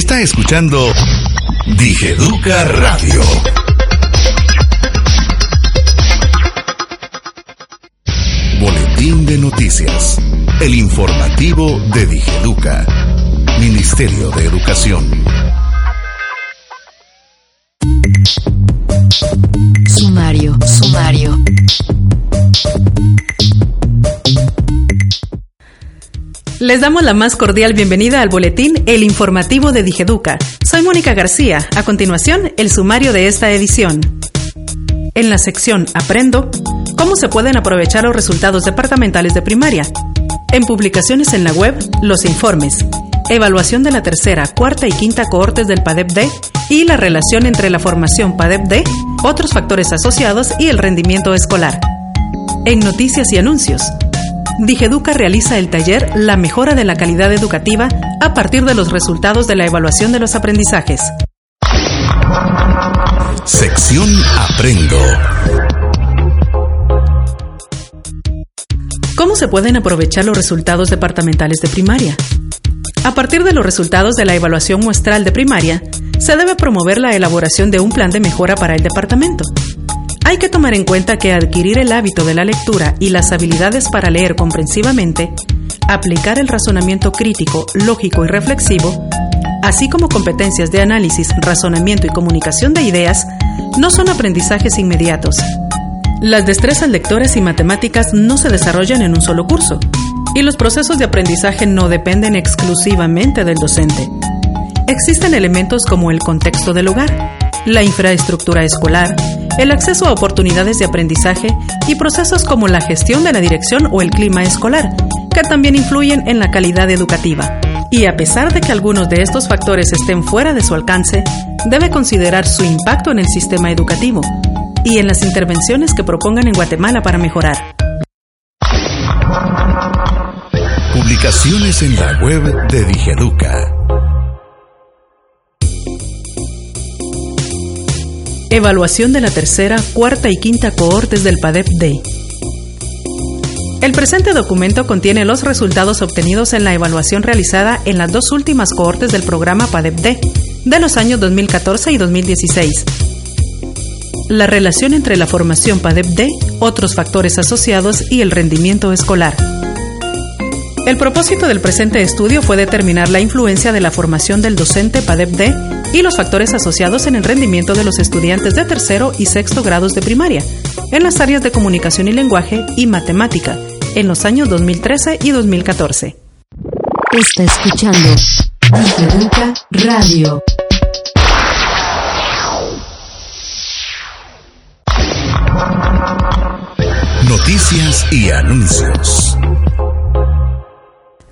Está escuchando Digeduca Radio. Boletín de noticias. El informativo de Digeduca. Ministerio de Educación. Les damos la más cordial bienvenida al boletín El Informativo de Digeduca. Soy Mónica García. A continuación, el sumario de esta edición. En la sección Aprendo, ¿cómo se pueden aprovechar los resultados departamentales de primaria? En publicaciones en la web, los informes. Evaluación de la tercera, cuarta y quinta cohortes del PADEP-D y la relación entre la formación PADEP-D, otros factores asociados y el rendimiento escolar. En noticias y anuncios, Digeduca realiza el taller La mejora de la calidad educativa a partir de los resultados de la evaluación de los aprendizajes. Sección Aprendo. ¿Cómo se pueden aprovechar los resultados departamentales de primaria? A partir de los resultados de la evaluación muestral de primaria, se debe promover la elaboración de un plan de mejora para el departamento. Hay que tomar en cuenta que adquirir el hábito de la lectura y las habilidades para leer comprensivamente, aplicar el razonamiento crítico, lógico y reflexivo, así como competencias de análisis, razonamiento y comunicación de ideas, no son aprendizajes inmediatos. Las destrezas lectoras y matemáticas no se desarrollan en un solo curso, y los procesos de aprendizaje no dependen exclusivamente del docente. Existen elementos como el contexto del lugar, la infraestructura escolar, el acceso a oportunidades de aprendizaje y procesos como la gestión de la dirección o el clima escolar, que también influyen en la calidad educativa. Y a pesar de que algunos de estos factores estén fuera de su alcance, debe considerar su impacto en el sistema educativo y en las intervenciones que propongan en Guatemala para mejorar. Publicaciones en la web de Digeduca. Evaluación de la tercera, cuarta y quinta cohortes del PADEP-D. El presente documento contiene los resultados obtenidos en la evaluación realizada en las dos últimas cohortes del programa PADEP-D de los años 2014 y 2016. La relación entre la formación PADEP-D, otros factores asociados y el rendimiento escolar. El propósito del presente estudio fue determinar la influencia de la formación del docente PADEP-D y los factores asociados en el rendimiento de los estudiantes de tercero y sexto grados de primaria, en las áreas de comunicación y lenguaje y matemática, en los años 2013 y 2014. Está escuchando Digeduca Radio. Noticias y anuncios.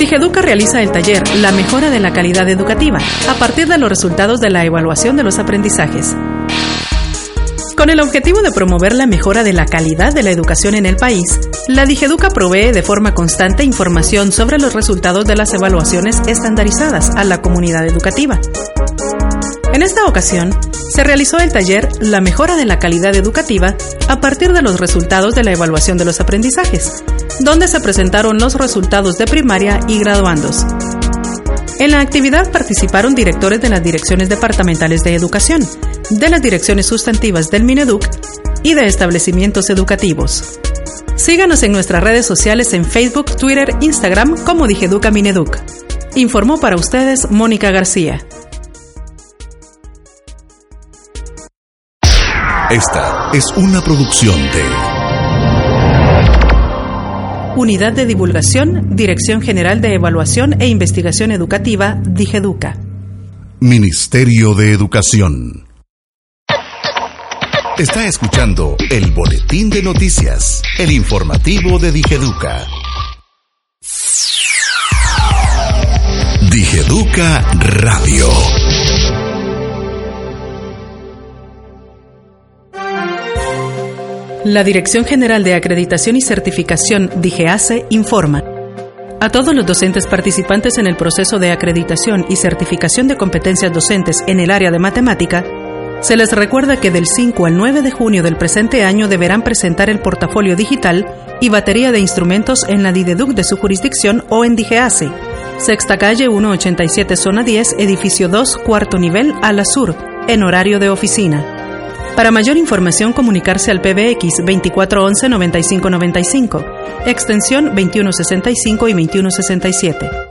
Digeduca realiza el taller La mejora de la calidad educativa a partir de los resultados de la evaluación de los aprendizajes. Con el objetivo de promover la mejora de la calidad de la educación en el país, la Digeduca provee de forma constante información sobre los resultados de las evaluaciones estandarizadas a la comunidad educativa. En esta ocasión, se realizó el taller La mejora de la calidad educativa a partir de los resultados de la evaluación de los aprendizajes, donde se presentaron los resultados de primaria y graduandos. En la actividad participaron directores de las direcciones departamentales de educación, de las direcciones sustantivas del Mineduc y de establecimientos educativos. Síganos en nuestras redes sociales en Facebook, Twitter, Instagram como Digeduca Mineduc. Informó para ustedes Mónica García. Esta es una producción de Unidad de Divulgación, Dirección General de Evaluación e Investigación Educativa, Digeduca. Ministerio de Educación. Está escuchando el boletín de noticias, el informativo de Digeduca. Digeduca Radio. La Dirección General de Acreditación y Certificación, DIGEACE, informa. A todos los docentes participantes en el proceso de acreditación y certificación de competencias docentes en el área de matemática, se les recuerda que del 5 al 9 de junio del presente año deberán presentar el portafolio digital y batería de instrumentos en la DIDEDUC de su jurisdicción o en DIGEACE. Sexta calle 187 zona 10, edificio 2, cuarto nivel, a la sur, en horario de oficina. Para mayor información, comunicarse al PBX 2411-9595, extensión 2165 y 2167.